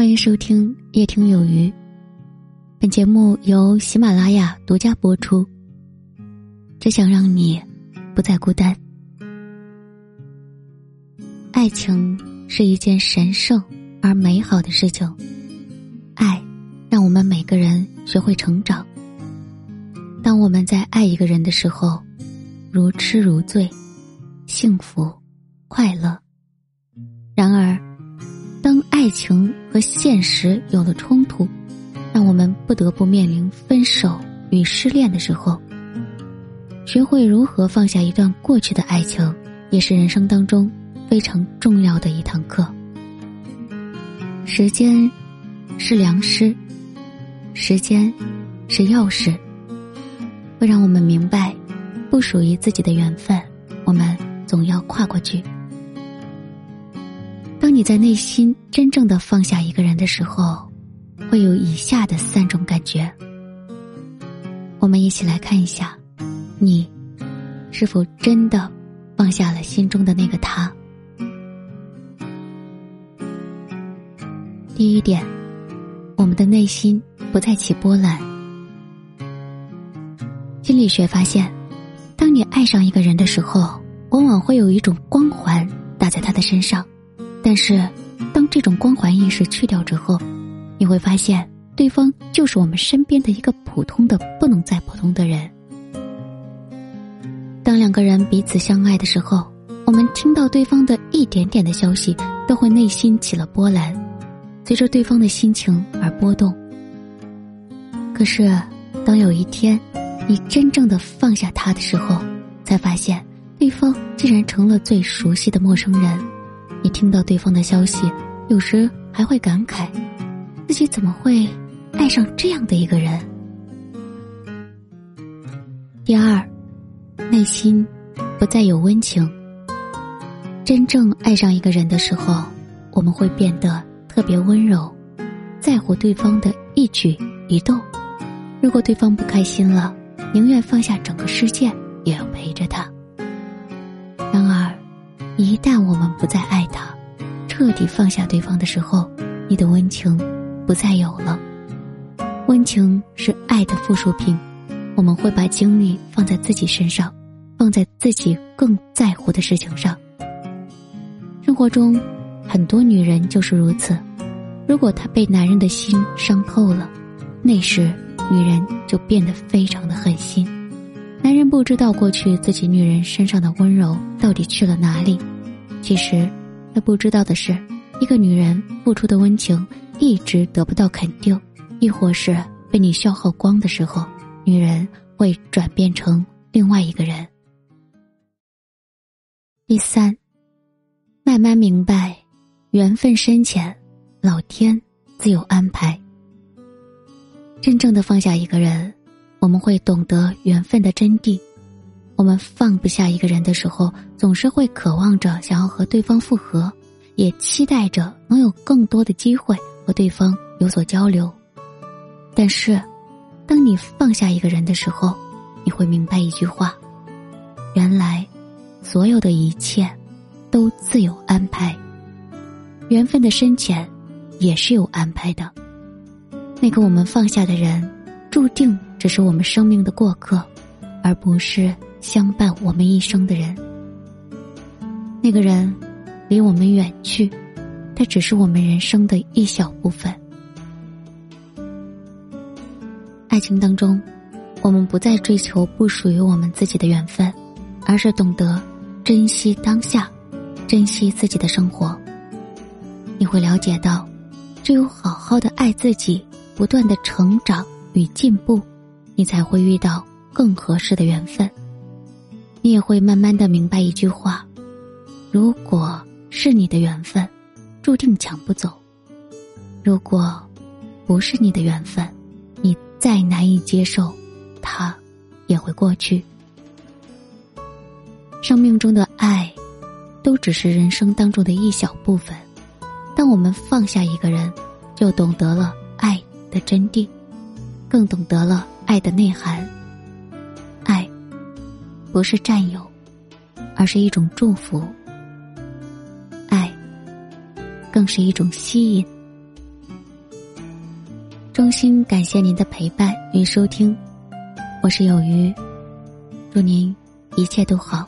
欢迎收听夜听有余。本节目由喜马拉雅独家播出。只想让你不再孤单。爱情是一件神圣而美好的事情，爱让我们每个人学会成长。当我们在爱一个人的时候，如痴如醉，幸福快乐。爱情和现实有了冲突，让我们不得不面临分手与失恋的时候，学会如何放下一段过去的爱情，也是人生当中非常重要的一堂课。时间是良师，时间是钥匙，会让我们明白，不属于自己的缘分，我们总要跨过去。你在内心真正的放下一个人的时候，会有以下的三种感觉。我们一起来看一下。你是否真的放下了心中的那个他？第一点，我们的内心不再起波澜。心理学发现，当你爱上一个人的时候，往往会有一种光环打在他的身上，但是当这种光环意识去掉之后，你会发现对方就是我们身边的一个普通的不能再普通的人。当两个人彼此相爱的时候，我们听到对方的一点点的消息，都会内心起了波澜，随着对方的心情而波动。可是，当有一天你真正的放下他的时候，才发现对方竟然成了最熟悉的陌生人。你听到对方的消息，有时还会感慨，自己怎么会爱上这样的一个人？第二。内心不再有温情。真正爱上一个人的时候，我们会变得特别温柔，在乎对方的一举一动。如果对方不开心了，宁愿放下整个世界也要陪着他。然而，一旦我们不再爱他，彻底放下对方的时候，你的温情不再有了。温情是爱的附属品，我们会把精力放在自己身上。放在自己更在乎的事情上。生活中，很多女人就是如此。如果她被男人的心伤透了，那时女人就变得非常的狠心。男人不知道过去自己女人身上的温柔到底去了哪里。其实，他不知道的是，一个女人付出的温情一直得不到肯定，亦或是被你消耗光的时候，女人会转变成另外一个人。第三，慢慢明白，缘分深浅，老天自有安排。真正的放下一个人，我们会懂得缘分的真谛。我们放不下一个人的时候，总是会渴望着想要和对方复合，也期待着能有更多的机会和对方有所交流。但是，当你放下一个人的时候，你会明白一句话：原来。所有的一切，都自有安排。缘分的深浅，也是有安排的。那个我们放下的人，注定只是我们生命的过客，而不是相伴我们一生的人。那个人，离我们远去，他只是我们人生的一小部分。爱情当中，我们不再追求不属于我们自己的缘分，而是懂得。珍惜当下，珍惜自己的生活。你会了解到，只有好好的爱自己，不断的成长与进步，你才会遇到更合适的缘分。你也会慢慢的明白一句话：如果是你的缘分，注定抢不走；如果不是你的缘分，你再难以接受，它也会过去。生命中的爱，都只是人生当中的一小部分。当我们放下一个人，就懂得了爱的真谛，更懂得了爱的内涵。爱，不是占有，而是一种祝福。爱，更是一种吸引。衷心感谢您的陪伴与收听，我是有余，祝您一切都好。